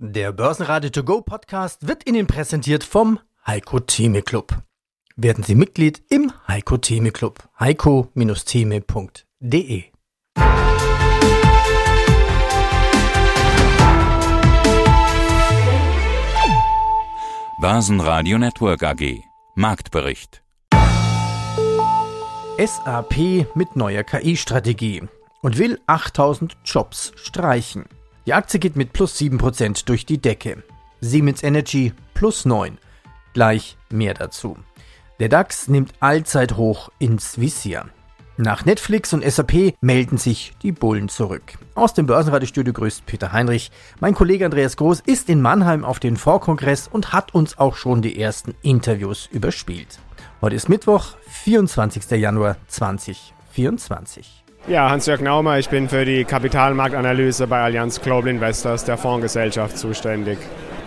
Der Börsenradio To Go Podcast wird Ihnen präsentiert vom Heiko Theme Club. Werden Sie Mitglied im Heiko Theme Club. heiko-theme.de Börsenradio Network AG Marktbericht SAP mit neuer KI-Strategie und will 8000 Jobs streichen. Die Aktie geht mit plus 7% durch die Decke. Siemens Energy plus 9. Gleich mehr dazu. Der DAX nimmt Allzeithoch ins Visier. Nach Netflix und SAP melden sich die Bullen zurück. Aus dem Börsenradiostudio grüßt Peter Heinrich. Mein Kollege Andreas Groß ist in Mannheim auf den Vorkongress und hat uns auch schon die ersten Interviews überspielt. Heute ist Mittwoch, 24. Januar 2024. Ja, Hans-Jörg Naumer, ich bin für die Kapitalmarktanalyse bei Allianz Global Investors der Fondsgesellschaft zuständig.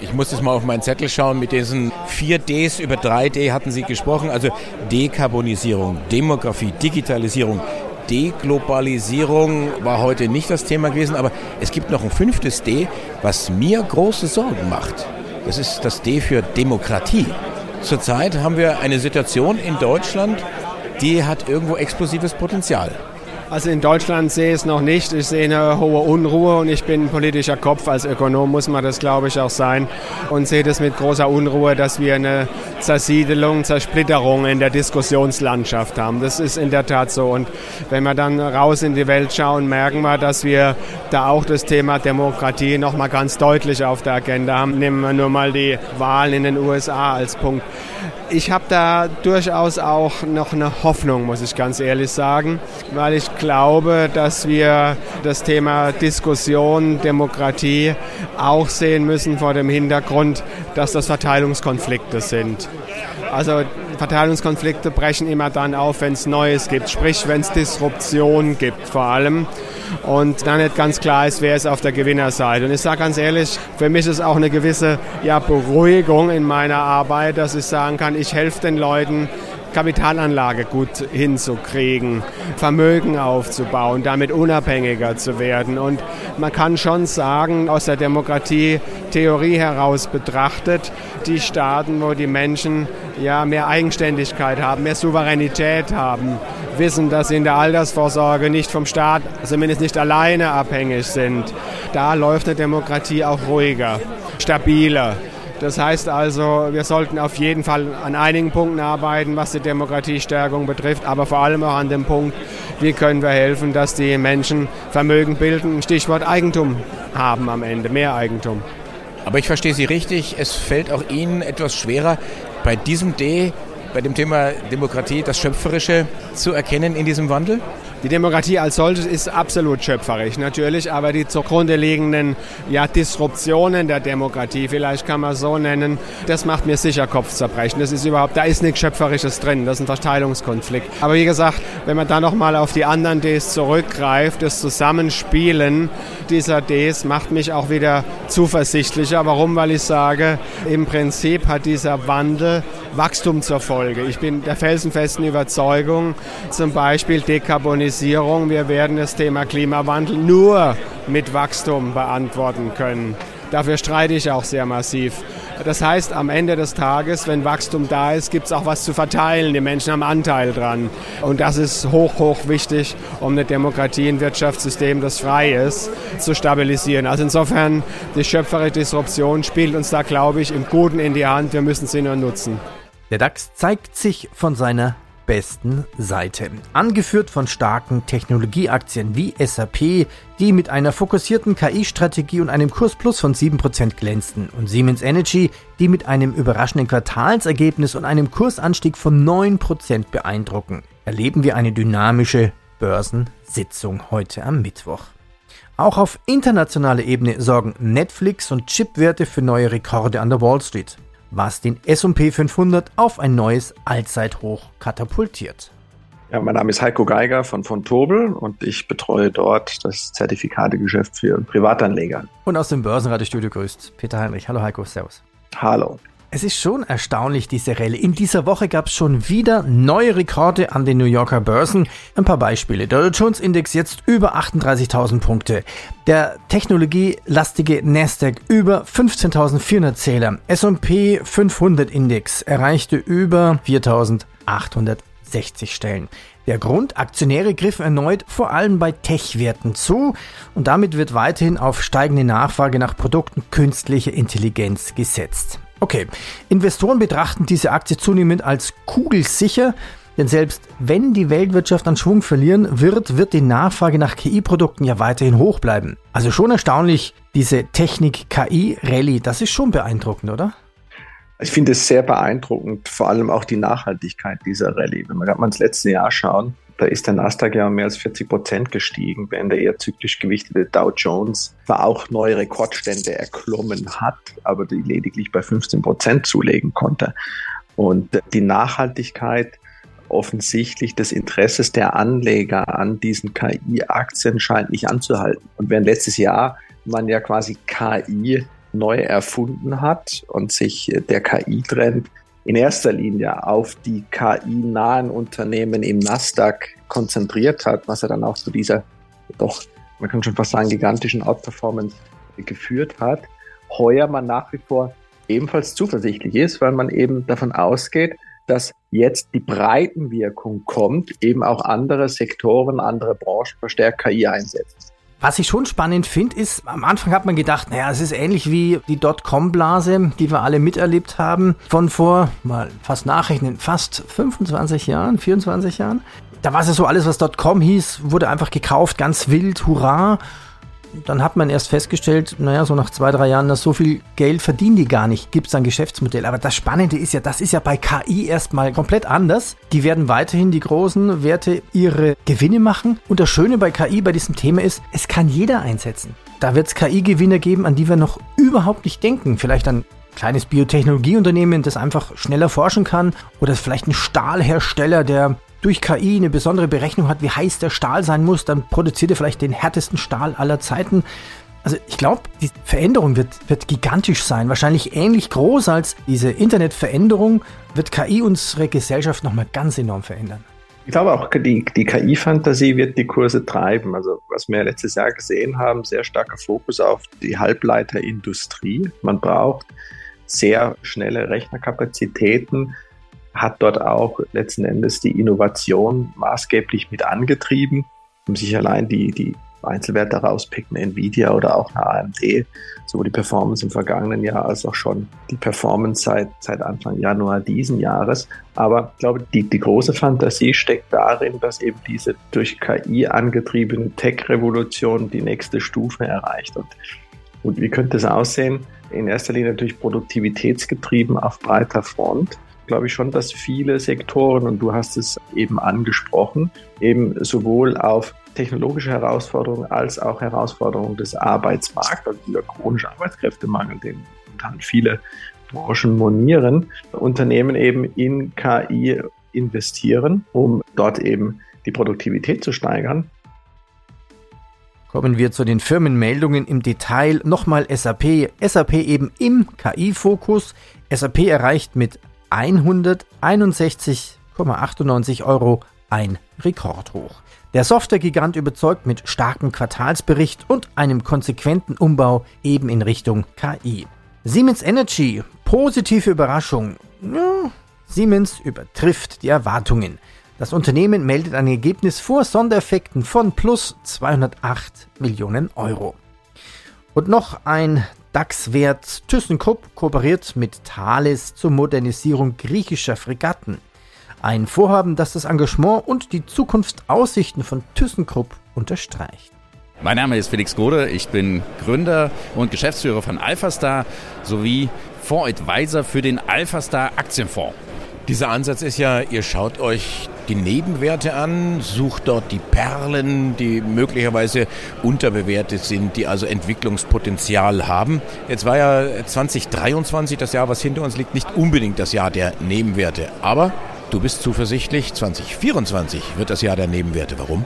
Ich muss jetzt mal auf meinen Zettel schauen. Mit diesen 4Ds über 3D hatten Sie gesprochen. Also Dekarbonisierung, Demografie, Digitalisierung, Deglobalisierung war heute nicht das Thema gewesen. Aber es gibt noch ein fünftes D, was mir große Sorgen macht. Das ist das D für Demokratie. Zurzeit haben wir eine Situation in Deutschland, die hat irgendwo explosives Potenzial. Also in Deutschland sehe ich es noch nicht. Ich sehe eine hohe Unruhe und ich bin ein politischer Kopf. Als Ökonom muss man das, glaube ich, auch sein. Und sehe das mit großer Unruhe, dass wir eine Zersiedelung, Zersplitterung in der Diskussionslandschaft haben. Das ist in der Tat so. Und wenn wir dann raus in die Welt schauen, merken wir, dass wir da auch das Thema Demokratie noch mal ganz deutlich auf der Agenda haben. Nehmen wir nur mal die Wahlen in den USA als Punkt ich habe da durchaus auch noch eine Hoffnung, muss ich ganz ehrlich sagen, weil ich glaube, dass wir das Thema Diskussion, Demokratie auch sehen müssen vor dem Hintergrund, dass das Verteilungskonflikte sind. Also Verteilungskonflikte brechen immer dann auf, wenn es Neues gibt, sprich wenn es Disruption gibt vor allem und dann nicht ganz klar ist, wer ist auf der Gewinnerseite. Und ich sage ganz ehrlich, für mich ist auch eine gewisse ja, Beruhigung in meiner Arbeit, dass ich sagen kann, ich helfe den Leuten, Kapitalanlage gut hinzukriegen, Vermögen aufzubauen, damit unabhängiger zu werden. Und man kann schon sagen, aus der Demokratie-Theorie heraus betrachtet, die Staaten, wo die Menschen ja mehr Eigenständigkeit haben, mehr Souveränität haben, wissen, dass sie in der Altersvorsorge nicht vom Staat, zumindest nicht alleine abhängig sind, da läuft eine Demokratie auch ruhiger, stabiler. Das heißt also, wir sollten auf jeden Fall an einigen Punkten arbeiten, was die Demokratiestärkung betrifft, aber vor allem auch an dem Punkt, wie können wir helfen, dass die Menschen Vermögen bilden, Stichwort Eigentum haben am Ende, mehr Eigentum. Aber ich verstehe Sie richtig, es fällt auch Ihnen etwas schwerer, bei diesem D, bei dem Thema Demokratie, das Schöpferische zu erkennen in diesem Wandel? Die Demokratie als solches ist absolut schöpferisch, natürlich, aber die zugrunde liegenden ja, Disruptionen der Demokratie, vielleicht kann man so nennen, das macht mir sicher Kopfzerbrechen. Das ist überhaupt, da ist nichts Schöpferisches drin, das ist ein Verteilungskonflikt. Aber wie gesagt, wenn man da nochmal auf die anderen Ds zurückgreift, das Zusammenspielen dieser Ds macht mich auch wieder zuversichtlicher. Warum? Weil ich sage, im Prinzip hat dieser Wandel Wachstum zur Folge. Ich bin der felsenfesten Überzeugung, zum Beispiel Dekarbonisierung, wir werden das Thema Klimawandel nur mit Wachstum beantworten können. Dafür streite ich auch sehr massiv. Das heißt, am Ende des Tages, wenn Wachstum da ist, gibt es auch was zu verteilen. Die Menschen haben Anteil dran. Und das ist hoch, hoch wichtig, um eine Demokratie, ein Wirtschaftssystem, das frei ist, zu stabilisieren. Also insofern, die schöpferische Disruption spielt uns da, glaube ich, im Guten in die Hand. Wir müssen sie nur nutzen. Der DAX zeigt sich von seiner besten Seite. Angeführt von starken Technologieaktien wie SAP, die mit einer fokussierten KI-Strategie und einem Kursplus von 7% glänzten, und Siemens Energy, die mit einem überraschenden Quartalsergebnis und einem Kursanstieg von 9% beeindrucken, erleben wir eine dynamische Börsensitzung heute am Mittwoch. Auch auf internationaler Ebene sorgen Netflix und Chipwerte für neue Rekorde an der Wall Street was den S&P 500 auf ein neues Allzeithoch katapultiert. Ja, mein Name ist Heiko Geiger von von Tobel und ich betreue dort das Zertifikategeschäft für Privatanleger. Und aus dem Börsenradiostudio grüßt Peter Heinrich. Hallo Heiko, Servus. Hallo. Es ist schon erstaunlich, diese Rallye. In dieser Woche gab es schon wieder neue Rekorde an den New Yorker Börsen. Ein paar Beispiele. Der Dow Jones Index jetzt über 38.000 Punkte. Der technologielastige Nasdaq über 15.400 Zähler. S&P 500 Index erreichte über 4.860 Stellen. Der Grund, Aktionäre griffen erneut vor allem bei Tech-Werten zu und damit wird weiterhin auf steigende Nachfrage nach Produkten künstlicher Intelligenz gesetzt. Okay, Investoren betrachten diese Aktie zunehmend als kugelsicher, denn selbst wenn die Weltwirtschaft an Schwung verlieren wird, wird die Nachfrage nach KI-Produkten ja weiterhin hoch bleiben. Also schon erstaunlich, diese Technik-KI-Rallye, das ist schon beeindruckend, oder? Ich finde es sehr beeindruckend, vor allem auch die Nachhaltigkeit dieser Rallye. Wenn wir gerade mal ins letzte Jahr schauen, da ist der Nasdaq ja um mehr als 40 Prozent gestiegen, während der eher zyklisch gewichtete Dow Jones zwar auch neue Rekordstände erklommen hat, aber die lediglich bei 15 Prozent zulegen konnte. Und die Nachhaltigkeit offensichtlich des Interesses der Anleger an diesen KI-Aktien scheint nicht anzuhalten. Und während letztes Jahr man ja quasi KI neu erfunden hat und sich der KI-Trend in erster Linie auf die KI-nahen Unternehmen im Nasdaq konzentriert hat, was er dann auch zu dieser doch, man kann schon fast sagen, gigantischen Outperformance geführt hat, heuer man nach wie vor ebenfalls zuversichtlich ist, weil man eben davon ausgeht, dass jetzt die Breitenwirkung kommt, eben auch andere Sektoren, andere Branchen verstärkt KI einsetzen. Was ich schon spannend finde, ist, am Anfang hat man gedacht, naja, es ist ähnlich wie die Dotcom-Blase, die wir alle miterlebt haben, von vor, mal fast nachrechnen, fast 25 Jahren, 24 Jahren. Da war es ja so, alles was Dotcom hieß, wurde einfach gekauft, ganz wild, hurra dann hat man erst festgestellt, naja, so nach zwei, drei Jahren, dass so viel Geld verdienen die gar nicht, gibt es ein Geschäftsmodell. Aber das Spannende ist ja, das ist ja bei KI erstmal komplett anders. Die werden weiterhin die großen Werte ihre Gewinne machen. Und das Schöne bei KI bei diesem Thema ist, es kann jeder einsetzen. Da wird es KI-Gewinner geben, an die wir noch überhaupt nicht denken. Vielleicht ein kleines Biotechnologieunternehmen, das einfach schneller forschen kann oder vielleicht ein Stahlhersteller, der durch KI eine besondere Berechnung hat, wie heiß der Stahl sein muss, dann produziert er vielleicht den härtesten Stahl aller Zeiten. Also ich glaube, die Veränderung wird, wird gigantisch sein, wahrscheinlich ähnlich groß als diese Internetveränderung, wird KI unsere Gesellschaft nochmal ganz enorm verändern. Ich glaube auch, die, die KI-Fantasie wird die Kurse treiben. Also was wir letztes Jahr gesehen haben, sehr starker Fokus auf die Halbleiterindustrie. Man braucht sehr schnelle Rechnerkapazitäten, hat dort auch letzten Endes die Innovation maßgeblich mit angetrieben, um sich allein die, die Einzelwerte rauspicken, Nvidia oder auch eine AMD, sowohl die Performance im vergangenen Jahr als auch schon die Performance seit, seit Anfang Januar diesen Jahres. Aber ich glaube, die, die große Fantasie steckt darin, dass eben diese durch KI angetriebene Tech-Revolution die nächste Stufe erreicht. Und, und wie könnte es aussehen? In erster Linie natürlich produktivitätsgetrieben auf breiter Front glaube ich schon, dass viele Sektoren, und du hast es eben angesprochen, eben sowohl auf technologische Herausforderungen als auch Herausforderungen des Arbeitsmarkts, also dieser chronische Arbeitskräftemangel, den dann viele Branchen monieren, Unternehmen eben in KI investieren, um dort eben die Produktivität zu steigern. Kommen wir zu den Firmenmeldungen im Detail. Nochmal SAP. SAP eben im KI-Fokus. SAP erreicht mit 161,98 Euro ein Rekordhoch. Der Softwaregigant überzeugt mit starkem Quartalsbericht und einem konsequenten Umbau eben in Richtung KI. Siemens Energy, positive Überraschung. Ja, Siemens übertrifft die Erwartungen. Das Unternehmen meldet ein Ergebnis vor Sondereffekten von plus 208 Millionen Euro. Und noch ein DAX-Wert ThyssenKrupp kooperiert mit Thales zur Modernisierung griechischer Fregatten. Ein Vorhaben, das das Engagement und die Zukunftsaussichten von ThyssenKrupp unterstreicht. Mein Name ist Felix Gode, ich bin Gründer und Geschäftsführer von AlphaStar sowie Fondsadvisor für den AlphaStar Aktienfonds. Dieser Ansatz ist ja, ihr schaut euch die Nebenwerte an, sucht dort die Perlen, die möglicherweise unterbewertet sind, die also Entwicklungspotenzial haben. Jetzt war ja 2023, das Jahr, was hinter uns liegt, nicht unbedingt das Jahr der Nebenwerte. Aber du bist zuversichtlich, 2024 wird das Jahr der Nebenwerte. Warum?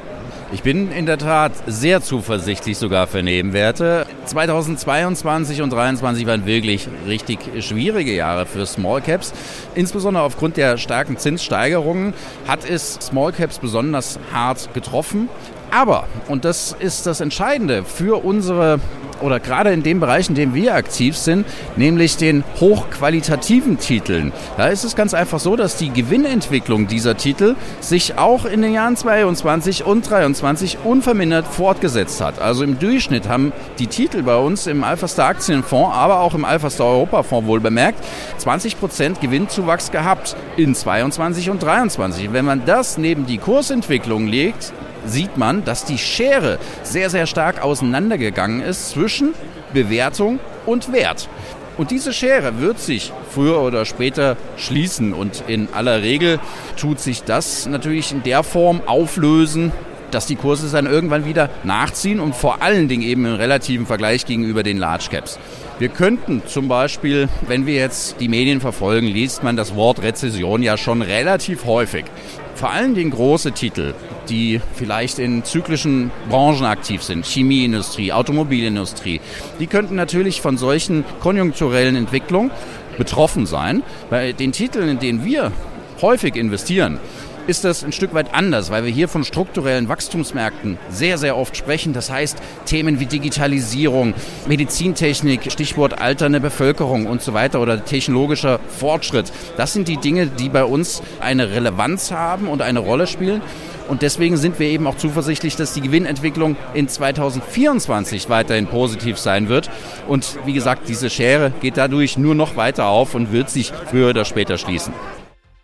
Ich bin in der Tat sehr zuversichtlich sogar für Nebenwerte. 2022 und 2023 waren wirklich richtig schwierige Jahre für Small Caps. Insbesondere aufgrund der starken Zinssteigerungen hat es Small Caps besonders hart getroffen. Aber, und das ist das Entscheidende für unsere, oder gerade in dem Bereich, in dem wir aktiv sind, nämlich den hochqualitativen Titeln. Da ist es ganz einfach so, dass die Gewinnentwicklung dieser Titel sich auch in den Jahren 22 und 23 unvermindert fortgesetzt hat. Also im Durchschnitt haben die Titel bei uns im Alpha-Star Aktienfonds, aber auch im Alpha-Star Europa-Fonds wohl bemerkt, 20 Prozent Gewinnzuwachs gehabt in 22 und 23. Wenn man das neben die Kursentwicklung legt, sieht man, dass die Schere sehr, sehr stark auseinandergegangen ist zwischen Bewertung und Wert. Und diese Schere wird sich früher oder später schließen. Und in aller Regel tut sich das natürlich in der Form auflösen, dass die Kurse dann irgendwann wieder nachziehen und vor allen Dingen eben im relativen Vergleich gegenüber den Large Caps. Wir könnten zum Beispiel, wenn wir jetzt die Medien verfolgen, liest man das Wort Rezession ja schon relativ häufig. Vor allen Dingen große Titel, die vielleicht in zyklischen Branchen aktiv sind, Chemieindustrie, Automobilindustrie, die könnten natürlich von solchen konjunkturellen Entwicklungen betroffen sein. Bei den Titeln, in denen wir häufig investieren, ist das ein Stück weit anders, weil wir hier von strukturellen Wachstumsmärkten sehr, sehr oft sprechen. Das heißt, Themen wie Digitalisierung, Medizintechnik, Stichwort alternde Bevölkerung und so weiter oder technologischer Fortschritt, das sind die Dinge, die bei uns eine Relevanz haben und eine Rolle spielen. Und deswegen sind wir eben auch zuversichtlich, dass die Gewinnentwicklung in 2024 weiterhin positiv sein wird. Und wie gesagt, diese Schere geht dadurch nur noch weiter auf und wird sich früher oder später schließen.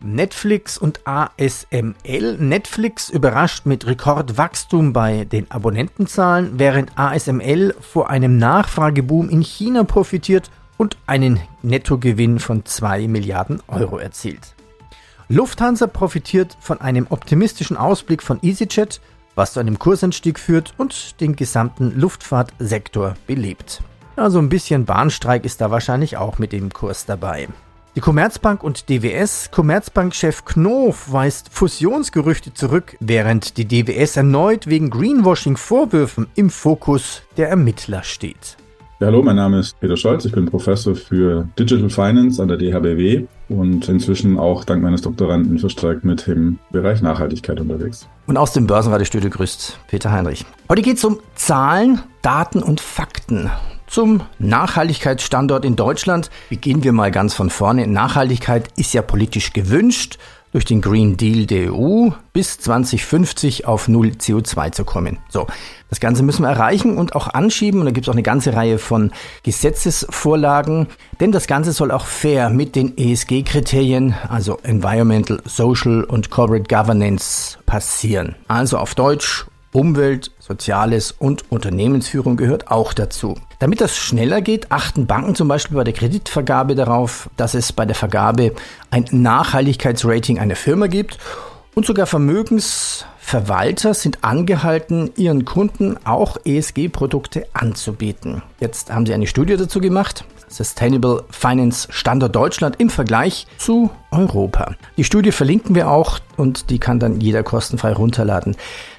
Netflix und ASML. Netflix überrascht mit Rekordwachstum bei den Abonnentenzahlen, während ASML vor einem Nachfrageboom in China profitiert und einen Nettogewinn von 2 Milliarden Euro erzielt. Lufthansa profitiert von einem optimistischen Ausblick von EasyJet, was zu einem Kursanstieg führt und den gesamten Luftfahrtsektor belebt. Also ein bisschen Bahnstreik ist da wahrscheinlich auch mit dem Kurs dabei. Die Commerzbank und DWS, Commerzbank-Chef Knof weist Fusionsgerüchte zurück, während die DWS erneut wegen Greenwashing-Vorwürfen im Fokus der Ermittler steht. Ja, hallo, mein Name ist Peter Scholz, ich bin Professor für Digital Finance an der DHBW und inzwischen auch dank meines Doktoranden verstärkt mit dem Bereich Nachhaltigkeit unterwegs. Und aus dem Börsenradiostudio grüßt Peter Heinrich. Heute geht es um Zahlen, Daten und Fakten zum Nachhaltigkeitsstandort in Deutschland. Beginnen wir mal ganz von vorne. Nachhaltigkeit ist ja politisch gewünscht, durch den Green Deal der EU bis 2050 auf Null CO2 zu kommen. So, das Ganze müssen wir erreichen und auch anschieben. Und da gibt es auch eine ganze Reihe von Gesetzesvorlagen. Denn das Ganze soll auch fair mit den ESG-Kriterien, also Environmental, Social und Corporate Governance, passieren. Also auf Deutsch Umwelt, Soziales und Unternehmensführung gehört auch dazu. Damit das schneller geht, achten Banken zum Beispiel bei der Kreditvergabe darauf, dass es bei der Vergabe ein Nachhaltigkeitsrating einer Firma gibt und sogar Vermögensverwalter sind angehalten, ihren Kunden auch ESG-Produkte anzubieten. Jetzt haben sie eine Studie dazu gemacht. Sustainable Finance Standard Deutschland im Vergleich zu Europa. Die Studie verlinken wir auch und die kann dann jeder kostenfrei runterladen.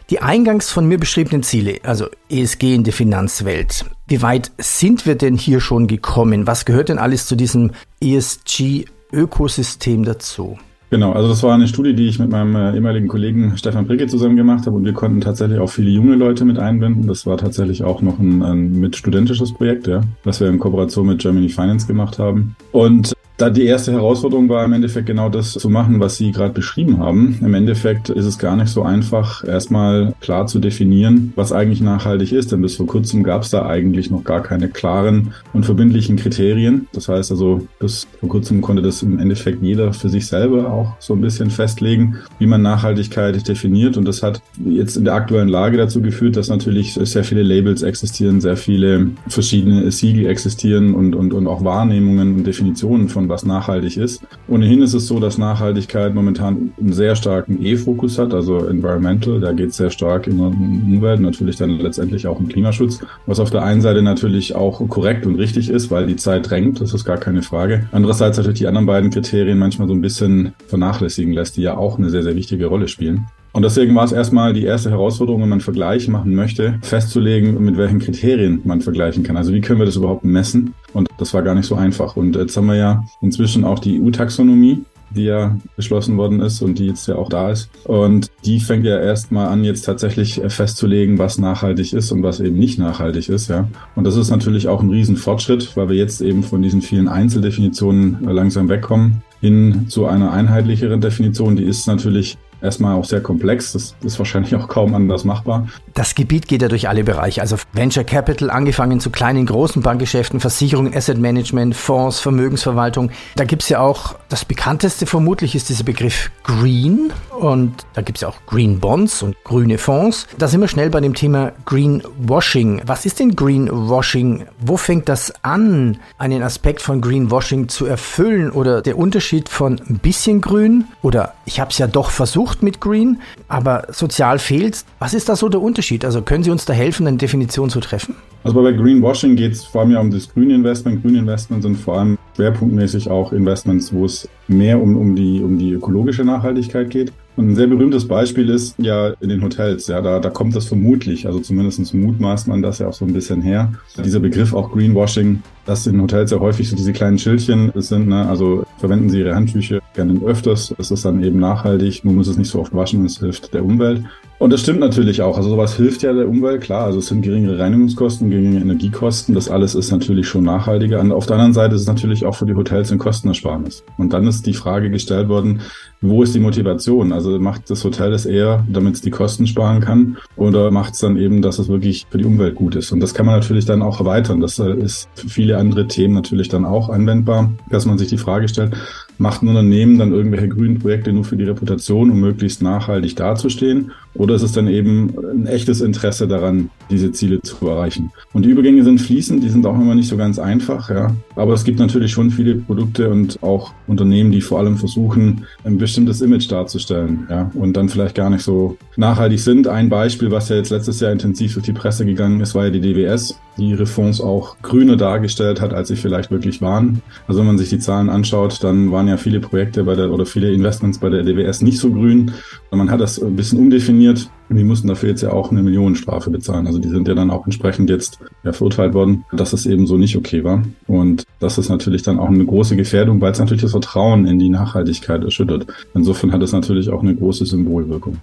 Die eingangs von mir beschriebenen Ziele, also ESG in der Finanzwelt, wie weit sind wir denn hier schon gekommen? Was gehört denn alles zu diesem ESG-Ökosystem dazu? Genau, also das war eine Studie, die ich mit meinem äh, ehemaligen Kollegen Stefan Bricke zusammen gemacht habe und wir konnten tatsächlich auch viele junge Leute mit einbinden. Das war tatsächlich auch noch ein, ein mit studentisches Projekt, ja, was wir in Kooperation mit Germany Finance gemacht haben. Und da die erste Herausforderung war im Endeffekt genau das zu machen, was Sie gerade beschrieben haben. Im Endeffekt ist es gar nicht so einfach, erstmal klar zu definieren, was eigentlich nachhaltig ist. Denn bis vor kurzem gab es da eigentlich noch gar keine klaren und verbindlichen Kriterien. Das heißt also, bis vor kurzem konnte das im Endeffekt jeder für sich selber auch so ein bisschen festlegen, wie man Nachhaltigkeit definiert. Und das hat jetzt in der aktuellen Lage dazu geführt, dass natürlich sehr viele Labels existieren, sehr viele verschiedene Siegel existieren und, und, und auch Wahrnehmungen und Definitionen von was nachhaltig ist. Ohnehin ist es so, dass Nachhaltigkeit momentan einen sehr starken E-Fokus hat, also Environmental, da geht es sehr stark in Umwelt, natürlich dann letztendlich auch um Klimaschutz, was auf der einen Seite natürlich auch korrekt und richtig ist, weil die Zeit drängt, das ist gar keine Frage. Andererseits natürlich die anderen beiden Kriterien manchmal so ein bisschen vernachlässigen lässt, die ja auch eine sehr, sehr wichtige Rolle spielen. Und deswegen war es erstmal die erste Herausforderung, wenn man Vergleiche machen möchte, festzulegen, mit welchen Kriterien man vergleichen kann. Also wie können wir das überhaupt messen? Und das war gar nicht so einfach. Und jetzt haben wir ja inzwischen auch die EU-Taxonomie die ja beschlossen worden ist und die jetzt ja auch da ist. Und die fängt ja erstmal an, jetzt tatsächlich festzulegen, was nachhaltig ist und was eben nicht nachhaltig ist, ja. Und das ist natürlich auch ein Riesenfortschritt, weil wir jetzt eben von diesen vielen Einzeldefinitionen langsam wegkommen hin zu einer einheitlicheren Definition. Die ist natürlich erstmal auch sehr komplex. Das ist wahrscheinlich auch kaum anders machbar. Das Gebiet geht ja durch alle Bereiche, also Venture Capital, angefangen zu kleinen, großen Bankgeschäften, Versicherungen, Asset Management, Fonds, Vermögensverwaltung. Da gibt es ja auch, das bekannteste vermutlich ist dieser Begriff Green und da gibt es ja auch Green Bonds und grüne Fonds. Da sind wir schnell bei dem Thema Greenwashing. Was ist denn Greenwashing? Wo fängt das an, einen Aspekt von Greenwashing zu erfüllen oder der Unterschied von ein bisschen grün oder ich habe es ja doch versucht, versucht mit Green, aber sozial fehlt. Was ist da so der Unterschied? Also können Sie uns da helfen, eine Definition zu treffen? Also bei Greenwashing geht es vor allem ja um das Grüne Investment. Grüne Investments sind vor allem schwerpunktmäßig auch Investments, wo es mehr um, um, die, um die ökologische Nachhaltigkeit geht. Und ein sehr berühmtes Beispiel ist ja in den Hotels. Ja, da, da kommt das vermutlich, also zumindest mutmaßt man das ja auch so ein bisschen her. Dieser Begriff auch Greenwashing, dass in Hotels ja häufig so diese kleinen Schildchen sind. Ne? Also verwenden Sie Ihre Handtücher gerne öfters. Es ist dann eben nachhaltig. Man muss es nicht so oft waschen. Es hilft der Umwelt. Und das stimmt natürlich auch. Also sowas hilft ja der Umwelt, klar. Also es sind geringere Reinigungskosten, geringere Energiekosten. Das alles ist natürlich schon nachhaltiger. Und auf der anderen Seite ist es natürlich auch für die Hotels ein Kostenersparnis. Und dann ist die Frage gestellt worden, wo ist die Motivation? Also macht das Hotel das eher, damit es die Kosten sparen kann? Oder macht es dann eben, dass es wirklich für die Umwelt gut ist? Und das kann man natürlich dann auch erweitern. Das äh, ist für viele andere Themen natürlich dann auch anwendbar, dass man sich die Frage stellt, macht ein Unternehmen dann irgendwelche grünen Projekte nur für die Reputation, um möglichst nachhaltig dazustehen? Oder ist es dann eben ein echtes Interesse daran, diese Ziele zu erreichen? Und die Übergänge sind fließend, die sind auch immer nicht so ganz einfach, ja. Aber es gibt natürlich schon viele Produkte und auch Unternehmen, die vor allem versuchen, ein bestimmtes Image darzustellen, ja. Und dann vielleicht gar nicht so nachhaltig sind. Ein Beispiel, was ja jetzt letztes Jahr intensiv durch die Presse gegangen ist, war ja die DWS, die ihre Fonds auch grüner dargestellt hat, als sie vielleicht wirklich waren. Also wenn man sich die Zahlen anschaut, dann waren ja viele Projekte bei der oder viele Investments bei der DWS nicht so grün. Man hat das ein bisschen umdefiniert definiert. Und die mussten dafür jetzt ja auch eine Millionenstrafe bezahlen. Also die sind ja dann auch entsprechend jetzt ja, verurteilt worden, dass es eben so nicht okay war. Und das ist natürlich dann auch eine große Gefährdung, weil es natürlich das Vertrauen in die Nachhaltigkeit erschüttert. Insofern hat es natürlich auch eine große Symbolwirkung.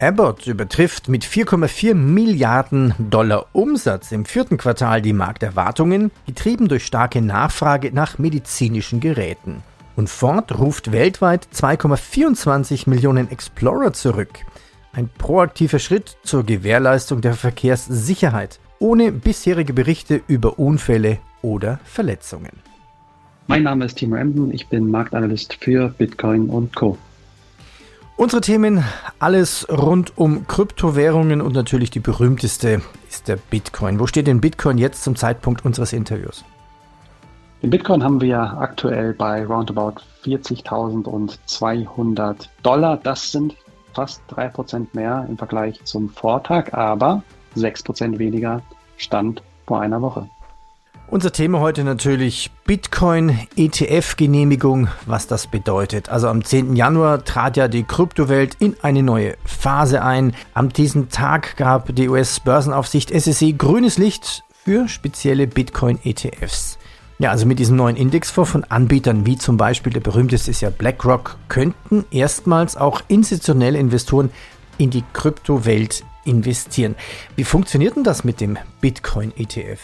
Abbott übertrifft mit 4,4 Milliarden Dollar Umsatz im vierten Quartal die Markterwartungen, getrieben durch starke Nachfrage nach medizinischen Geräten. Und Ford ruft weltweit 2,24 Millionen Explorer zurück. Ein proaktiver Schritt zur Gewährleistung der Verkehrssicherheit, ohne bisherige Berichte über Unfälle oder Verletzungen. Mein Name ist Timo Emden, ich bin Marktanalyst für Bitcoin und Co. Unsere Themen, alles rund um Kryptowährungen und natürlich die berühmteste ist der Bitcoin. Wo steht denn Bitcoin jetzt zum Zeitpunkt unseres Interviews? Den Bitcoin haben wir aktuell bei roundabout 40.200 Dollar. Das sind fast 3% mehr im Vergleich zum Vortag, aber 6% weniger Stand vor einer Woche. Unser Thema heute natürlich Bitcoin ETF-Genehmigung, was das bedeutet. Also am 10. Januar trat ja die Kryptowelt in eine neue Phase ein. Am diesem Tag gab die US-Börsenaufsicht SEC grünes Licht für spezielle Bitcoin-ETFs. Ja, also mit diesem neuen Indexfonds von Anbietern wie zum Beispiel der berühmteste ist ja BlackRock, könnten erstmals auch institutionelle Investoren in die Kryptowelt investieren. Wie funktioniert denn das mit dem Bitcoin-ETF?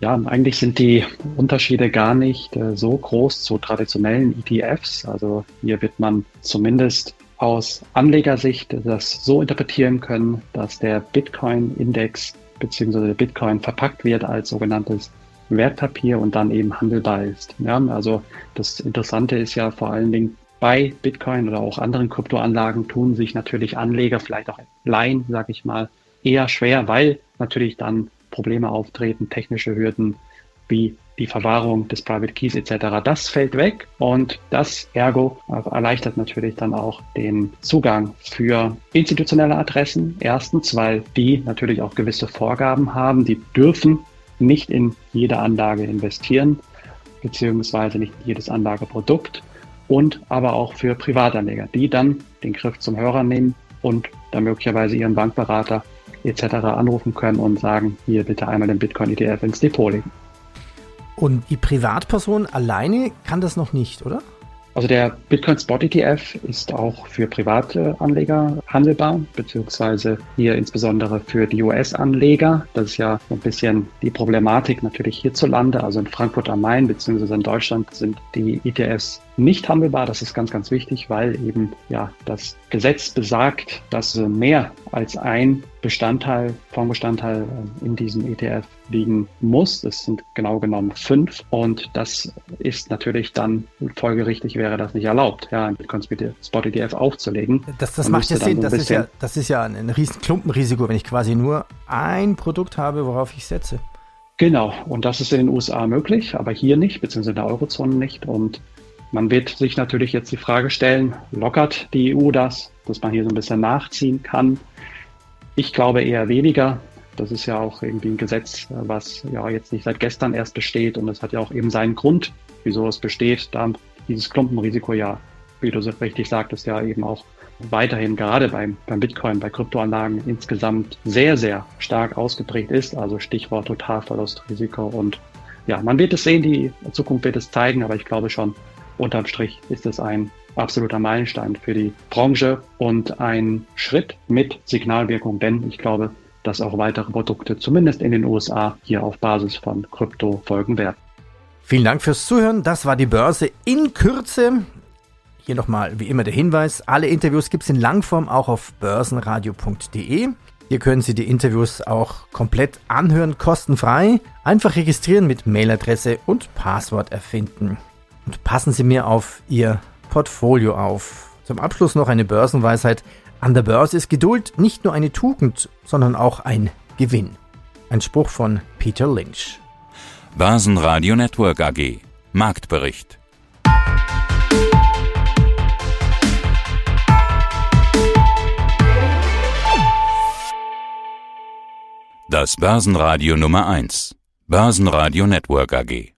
Ja, eigentlich sind die Unterschiede gar nicht äh, so groß zu traditionellen ETFs. Also hier wird man zumindest aus Anlegersicht das so interpretieren können, dass der Bitcoin-Index bzw. der Bitcoin verpackt wird als sogenanntes Wertpapier und dann eben handelbar ist. Ja, also das Interessante ist ja vor allen Dingen bei Bitcoin oder auch anderen Kryptoanlagen tun sich natürlich Anleger, vielleicht auch Laien, sage ich mal, eher schwer, weil natürlich dann Probleme auftreten, technische Hürden wie die Verwahrung des Private Keys etc. Das fällt weg und das ergo erleichtert natürlich dann auch den Zugang für institutionelle Adressen. Erstens, weil die natürlich auch gewisse Vorgaben haben, die dürfen nicht in jede Anlage investieren, beziehungsweise nicht in jedes Anlageprodukt und aber auch für Privatanleger, die dann den Griff zum Hörer nehmen und dann möglicherweise ihren Bankberater etc. anrufen können und sagen, hier bitte einmal den Bitcoin-ETF ins Depot legen. Und die Privatperson alleine kann das noch nicht, oder? Also der Bitcoin Spot ETF ist auch für private Anleger handelbar, beziehungsweise hier insbesondere für die US-Anleger. Das ist ja ein bisschen die Problematik natürlich hierzulande. Also in Frankfurt am Main beziehungsweise in Deutschland sind die ETFs nicht handelbar. Das ist ganz, ganz wichtig, weil eben ja das Gesetz besagt, dass mehr als ein Bestandteil, Fondsbestandteil äh, in diesem ETF liegen muss. Es sind genau genommen fünf und das ist natürlich dann folgerichtig wäre das nicht erlaubt, ja, ein Bitcoin Spot ETF aufzulegen. Das, das macht ja Sinn. Das ist ja, das ist ja ein riesen Klumpenrisiko, wenn ich quasi nur ein Produkt habe, worauf ich setze. Genau, und das ist in den USA möglich, aber hier nicht, beziehungsweise in der Eurozone nicht. Und man wird sich natürlich jetzt die Frage stellen, lockert die EU das, dass man hier so ein bisschen nachziehen kann? Ich glaube eher weniger. Das ist ja auch irgendwie ein Gesetz, was ja jetzt nicht seit gestern erst besteht und es hat ja auch eben seinen Grund, wieso es besteht, da dieses Klumpenrisiko ja, wie du so richtig sagtest, ja eben auch weiterhin gerade beim, beim Bitcoin, bei Kryptoanlagen insgesamt sehr, sehr stark ausgeprägt ist. Also Stichwort Totalverlustrisiko. Und ja, man wird es sehen, die Zukunft wird es zeigen, aber ich glaube schon, unterm Strich ist es ein absoluter Meilenstein für die Branche und ein Schritt mit Signalwirkung, denn ich glaube, dass auch weitere Produkte, zumindest in den USA, hier auf Basis von Krypto folgen werden. Vielen Dank fürs Zuhören. Das war die Börse in Kürze. Hier nochmal wie immer der Hinweis, alle Interviews gibt es in Langform auch auf börsenradio.de. Hier können Sie die Interviews auch komplett anhören, kostenfrei. Einfach registrieren mit Mailadresse und Passwort erfinden. Und passen Sie mir auf Ihr Portfolio auf. Zum Abschluss noch eine Börsenweisheit. An der Börse ist Geduld nicht nur eine Tugend, sondern auch ein Gewinn. Ein Spruch von Peter Lynch. Börsenradio Network AG. Marktbericht. Das Börsenradio Nummer 1. Börsenradio Network AG.